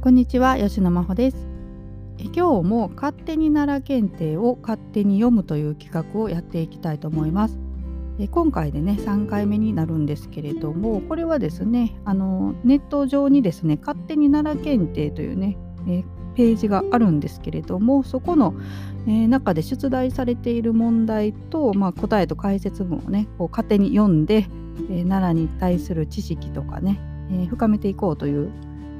こんにちは吉野真帆です。今日も勝手に奈良検定を勝手に読むという企画をやっていきたいと思います。え今回でね3回目になるんですけれどもこれはですねあのネット上にですね勝手に奈良検定というねえページがあるんですけれどもそこの、えー、中で出題されている問題と、まあ、答えと解説文をねこう勝手に読んで、えー、奈良に対する知識とかね、えー、深めていこうという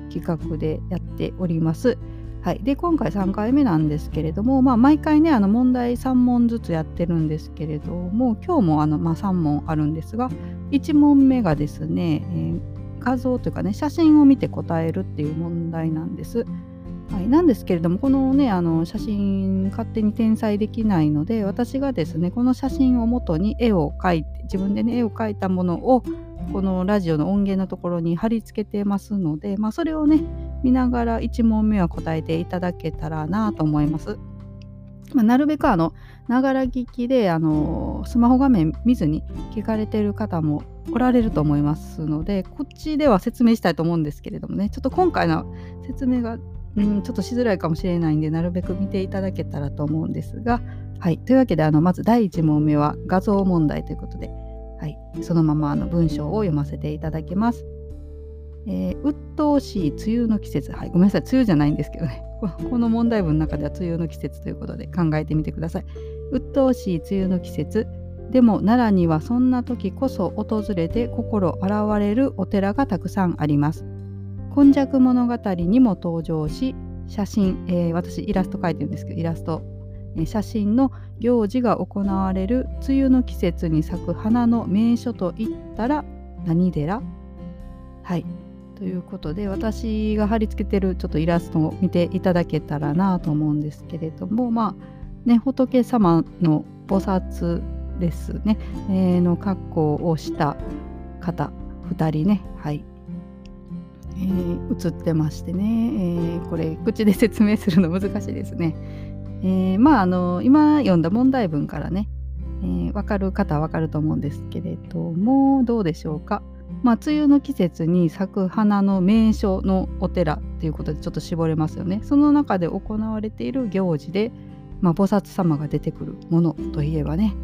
企画でやっております。はい、で今回3回目なんですけれども、まあ、毎回ねあの問題3問ずつやってるんですけれども今日もあの、まあ、3問あるんですが1問目がですね、えー、画像というかね写真を見て答えるっていう問題なんです。はい、なんですけれどもこのねあの写真勝手に転載できないので私がですねこの写真をもとに絵を描いて自分でね絵を描いたものをこのラジオの音源のところに貼り付けてますので、まあ、それをね見ながら1問目は答えていただけたらなと思います。まあ、なるべくあのながら聞きであのスマホ画面見ずに聞かれてる方もおられると思いますのでこっちでは説明したいと思うんですけれどもねちょっと今回の説明が、うん、ちょっとしづらいかもしれないんでなるべく見ていただけたらと思うんですがはいというわけであのまず第1問目は画像問題ということではい、そのままあの文章を読ませていただきます。えー、鬱陶しい梅雨の季節、はい、ごめんなさい、梅雨じゃないんですけどね、この問題文の中では梅雨の季節ということで考えてみてください。鬱陶しい梅雨の季節、でも奈良にはそんな時こそ訪れて心洗われるお寺がたくさんあります。今昔物語にも登場し、写真、えー、私イラスト描いてるんですけど、イラスト写真の行事が行われる梅雨の季節に咲く花の名所といったら何寺？はい。ということで私が貼り付けてるちょっとイラストを見ていただけたらなと思うんですけれどもまあね仏様の菩薩ですね、えー、の格好をした方2人ね。はい。えー、映ってましてね、えー、これ口で説明するの難しいですね。えー、まああの今読んだ問題文からね、えー、分かる方は分かると思うんですけれどもどうでしょうか？まあ、梅雨の季節に咲く花の名所のお寺っていうことでちょっと絞れますよね。その中で行われている行事で、まあ、菩薩様が出てくるものといえばね、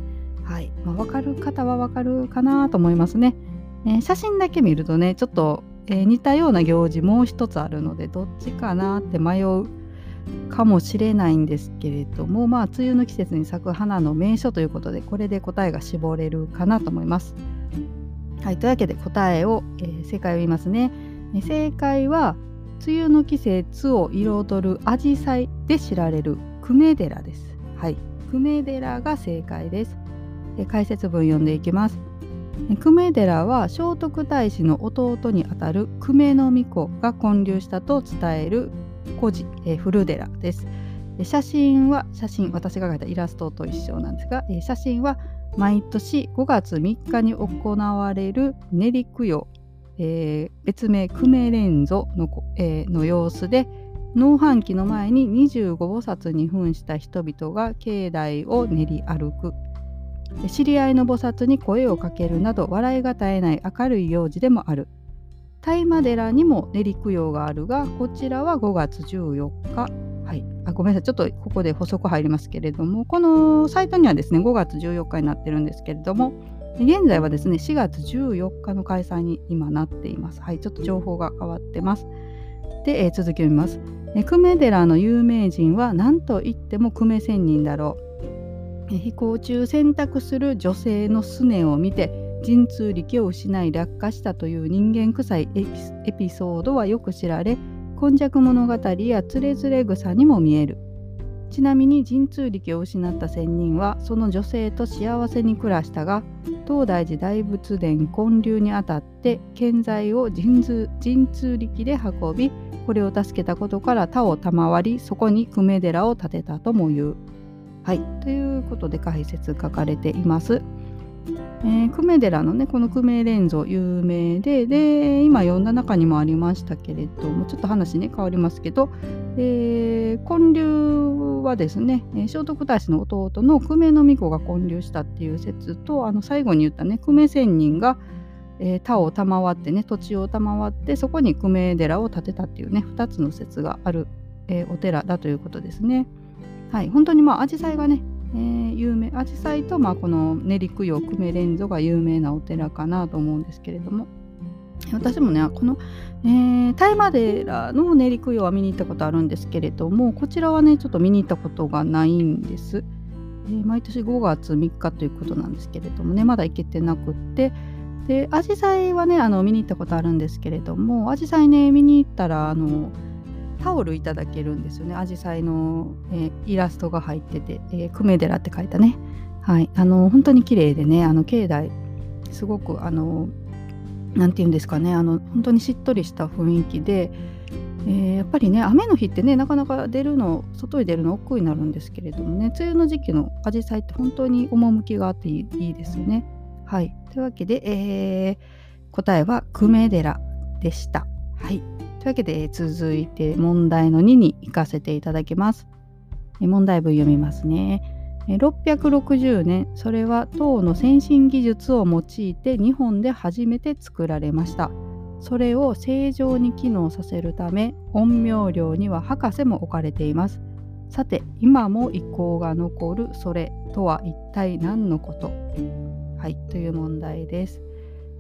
はいまあ、分かる方は分かるかなと思いますね。えー、写真だけ見るとねちょっと、え、似たような行事もう一つあるのでどっちかなって迷うかもしれないんですけれどもまあ梅雨の季節に咲く花の名所ということでこれで答えが絞れるかなと思います。はい、というわけで答えを、えー、正解を言いますね。え正解は梅雨の季節を彩るアジサイで知られる久米寺です。はい、久米寺が正解です。え解説文読んでいきます。久米寺は聖徳太子の弟にあたる久米の巫女が建立したと伝える古事、えー、古寺です。写真は写真私が描いたイラストと一緒なんですが、えー、写真は毎年5月3日に行われる練り供養、えー、別名久米連祖の,、えー、の様子で農飯期の前に25菩薩に扮した人々が境内を練り歩く知り合いの菩薩に声をかけるなど笑いが絶えない明るい行事でもある大麻寺にも練り供養があるがこちらは5月14日。はい、あごめんなさい。ちょっとここで補足入りますけれどもこのサイトにはですね5月14日になってるんですけれども現在はですね4月14日の開催に今なっています。はい。ちょっと情報が変わってます。で、えー、続きを見ます。久米寺の有名人は何と言っても久米仙人だろう。飛行中選択する女性のすねを見て神通力を失い落下したという人間臭いエピソードはよく知られ今昔物語やつれづれ草にも見えるちなみに神通力を失った仙人はその女性と幸せに暮らしたが東大寺大仏殿建立にあたって建材を神通神通力で運びこれを助けたことから他を賜りそこに久米寺を建てたとも言う。はいということで解説書かれています。えー、久米寺のねこの久米連像有名でで今読んだ中にもありましたけれどもちょっと話ね変わりますけど、えー、建立はですね聖徳太子の弟の久米の巫女が建立したっていう説とあの最後に言ったね久米仙人が、えー、田を賜ってね土地を賜ってそこに久米寺を建てたっていうね2つの説がある、えー、お寺だということですね。はい、本当にまあ紫陽花がね、えー、有名紫陽花とまあこの練り供養久米連祖が有名なお寺かなと思うんですけれども私もねこの、えー、大麻寺の練り供養は見に行ったことあるんですけれどもこちらはねちょっと見に行ったことがないんです。えー、毎年5月3日ということなんですけれどもねまだ行けてなくってでアジサイはねあの見に行ったことあるんですけれどもアジサイね見に行ったらあのタオルいただけるんですよね。アジサイの、えー、イラストが入ってて「えー、久米寺」って書いたね。はい。あの本当に綺麗でねあの境内すごくあの何て言うんですかね。あの本当にしっとりした雰囲気で、えー、やっぱりね雨の日ってねなかなか出るの外に出るの億劫になるんですけれどもね梅雨の時期のアジサイって本当に趣があっていいですよね。はい、というわけで、えー、答えは久米寺でした。はい、というわけで続いて問題の2に行かせていただきます。問題文読みますね。660年それは唐の先進技術を用いて日本で初めて作られましたそれを正常に機能させるため陰陽寮には博士も置かれていますさて今も遺構が残るそれとは一体何のこと？はいという問題です、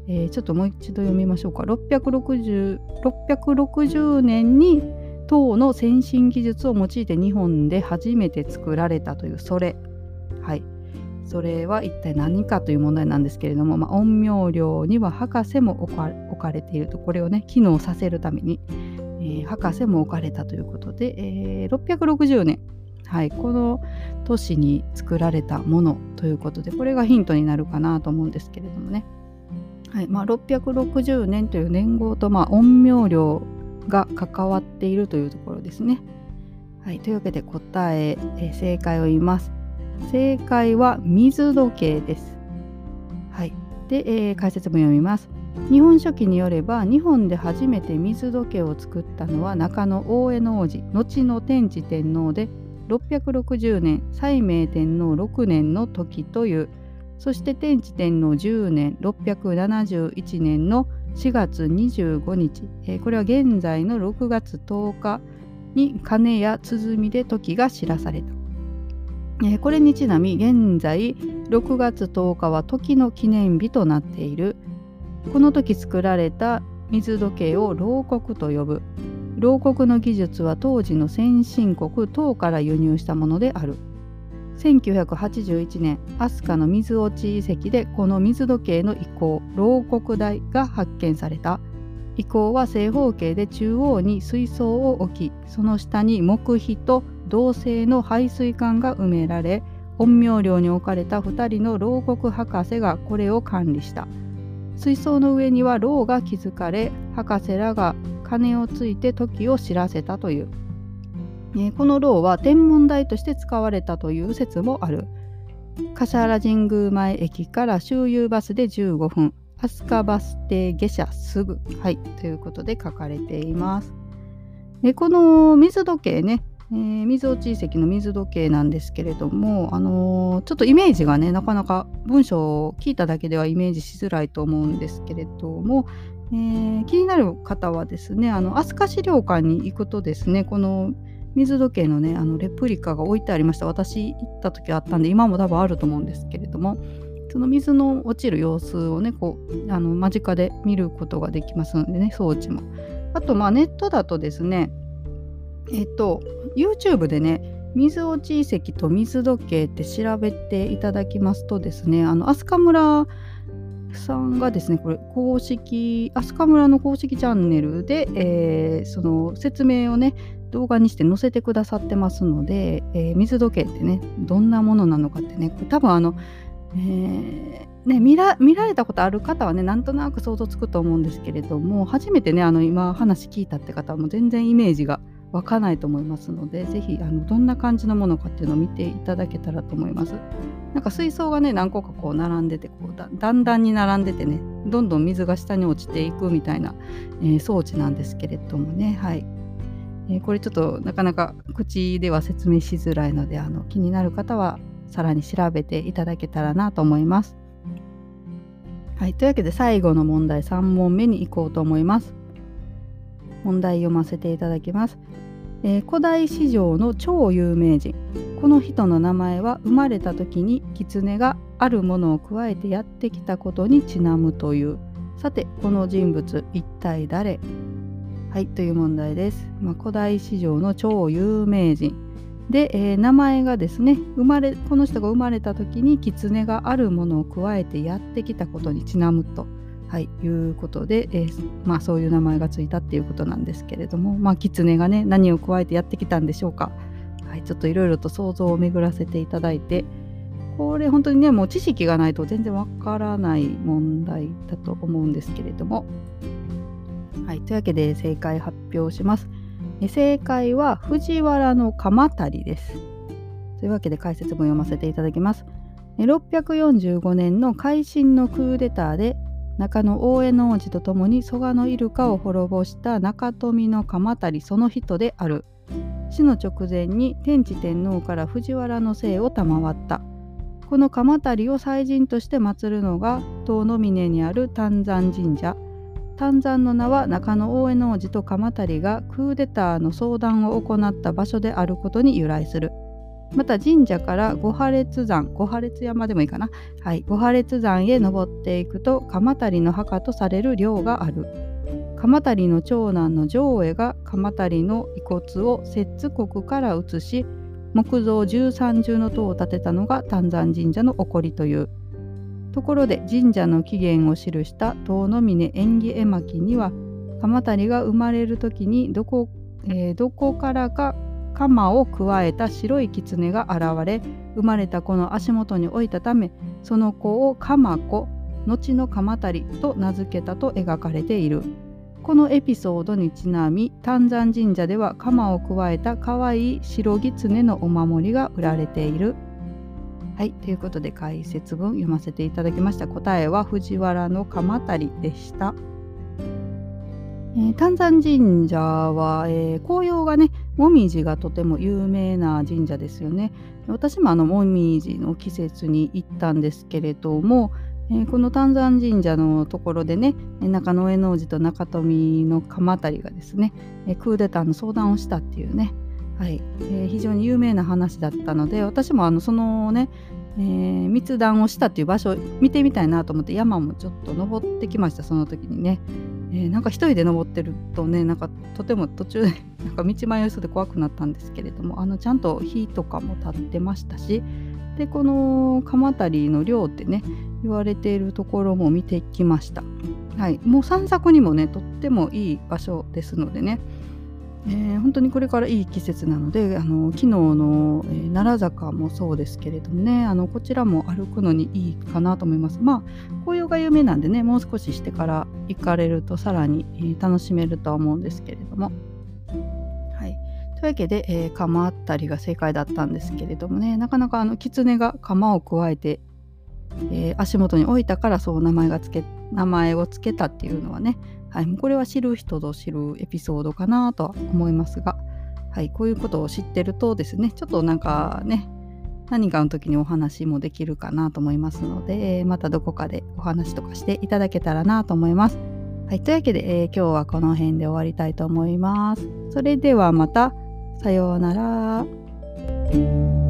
えー、ちょっともう一度読みましょうか。660, 660年に唐の先進技術を用いて日本で初めて作られたというそれ。はい、それは一体何かという問題なんですけれども、まあ、陰陽寮には博士も置かれているとこれをね機能させるために、えー、博士も置かれたということで、えー、660年、はい、この年に作られたものということでこれがヒントになるかなと思うんですけれどもね、はいまあ、660年という年号と、まあ、陰陽寮が関わっているというところですね。はい、というわけで答ええ正解を言います。正解は水時計です。はい。で、えー、解説も読みます。日本書紀によれば日本で初めて水時計を作ったのは中野大江の王子後の天智天皇で660年西明天皇6年の時というそして天智天皇10年671年の4月25日、えー、これは現在の6月10日に鐘や鼓で時が知らされた。えー、これにちなみ現在6月10日は時の記念日となっている。この時作られた水時計を牢国と呼ぶ。牢国の技術は当時の先進国唐から輸入したものである。1981年飛鳥の水落ち遺跡でこの水時計の遺構牢国台が発見された。遺構は正方形で中央に水槽を置きその下に木碑と銅製の排水管が埋められ陰陽寮に置かれた2人の牢獄博士がこれを管理した。水槽の上には牢が築かれ博士らが鐘をついて時を知らせたという、えこの牢は天文台として使われたという説もある。橿原神宮前駅から周遊バスで15分。飛鳥バス停下車すぐ。はい。ということで書かれています。えこの水時計ね。えー、水落ち遺跡の水時計なんですけれども、あのー、ちょっとイメージがねなかなか文章を聞いただけではイメージしづらいと思うんですけれども、えー、気になる方はですねあの飛鳥資料館に行くとですねこの水時計のねあのレプリカが置いてありました。私行った時あったんで今も多分あると思うんですけれどもその水の落ちる様子をねこうあの間近で見ることができますのでね装置も。あとまあネットだとですねえっと YouTube でね水落ち遺跡と水時計って調べていただきますとですねあの飛鳥村さんがですねこれ公式飛鳥村の公式チャンネルで、えー、その説明をね動画にして載せてくださってますので、えー、水時計ってねどんなものなのかってね多分あの、えーね、見ら見られたことある方はねなんとなく想像つくと思うんですけれども初めてねあの今話聞いたって方はもう全然イメージがわかないと思いますので、ぜひあのどんな感じのものかっていうのを見ていただけたらと思います。なんか水槽がね、何個かこう並んでて、こうだだんだんに並んでてね、どんどん水が下に落ちていくみたいな、えー、装置なんですけれどもね、はい。えー、これちょっとなかなか口では説明しづらいので、あの気になる方はさらに調べていただけたらなと思います。はい、というわけで最後の問題3問目に行こうと思います。問題読ませていただきます。えー、古代史上の超有名人この人の名前は生まれた時に狐があるものを加えてやってきたことにちなむというさてこの人物一体誰？はいという問題です、まあ、古代史上の超有名人。で、えー、名前がですね生まれこの人が生まれた時に狐があるものを加えてやってきたことにちなむと、はい、いうことで、えー、まあ、そういう名前がついたっていうことなんですけれども、まあ、狐がね何を加えてやってきたんでしょうか、はい、ちょっといろいろと想像を巡らせていただいてこれ本当にねもう知識がないと全然わからない問題だと思うんですけれども。はいというわけで正解発表します。正解は藤原の鎌足りです。というわけで解説文読ませていただきます。645年の改新のクーデターで中野大江の王子と共に蘇我のイルカを滅ぼした中富の鎌足りその人である。死の直前に天智天皇から藤原の姓を賜った。この鎌足りを祭神として祀るのが遠野峰にある丹山神社丹山の名は中野大江の王子と鎌足がクーデターの相談を行った場所であることに由来する。また神社から五破列山五破列山でもいいかな。はい五破列山へ登っていくと鎌足の墓とされる陵がある。鎌足の長男の上江が鎌足の遺骨を摂津国から移し木造13重の塔を建てたのが丹山神社の起こりという。ところで神社の起源を記した遠野峰縁起絵巻には鎌足が生まれる時にどこ,、えー、どこからか鎌を加えた白い狐が現れ生まれた子の足元に置いたためその子を鎌子後の鎌足と名付けたと描かれているこのエピソードにちなみ丹山神社では鎌を加えた可愛い白狐のお守りが売られている。はい、ということで解説文読ませていただきました。答えは藤原の鎌足でした。えー、丹山神社は、えー、紅葉がね、もみじがとても有名な神社ですよね。私もあのもみじの季節に行ったんですけれども、えー、この丹山神社のところでね中野江王子と中富の鎌足がですね、えクーデターの相談をしたっていうねはい。えー、非常に有名な話だったので私もあのそのね、えー、密談をしたっていう場所見てみたいなと思って山もちょっと登ってきましたその時にね、えー、なんか一人で登ってるとねなんかとても途中で なんか道迷いそうで怖くなったんですけれどもあのちゃんと火とかも立ってましたしでこの鎌足の寮ってね言われているところも見てきました。はい、もう散策にもねとってもいい場所ですのでね。えー、本当にこれからいい季節なのであの昨日の、えー、奈良坂もそうですけれどもねあのこちらも歩くのにいいかなと思います。まあ紅葉が有名なんでねもう少ししてから行かれるとさらに、えー、楽しめるとは思うんですけれども。はい。というわけで、えー、釜あったりが正解だったんですけれどもねなかなかあの狐が釜を加えて、えー、足元に置いたからそう名前がつけ名前を付けたっていうのはねはい、これは知る人ぞ知るエピソードかなとは思いますが、はい、こういうことを知ってるとですねちょっとなんかね何かの時にお話もできるかなと思いますのでまたどこかでお話とかしていただけたらなと思います。はい、というわけで、えー、今日はこの辺で終わりたいと思います。それではまたさようなら。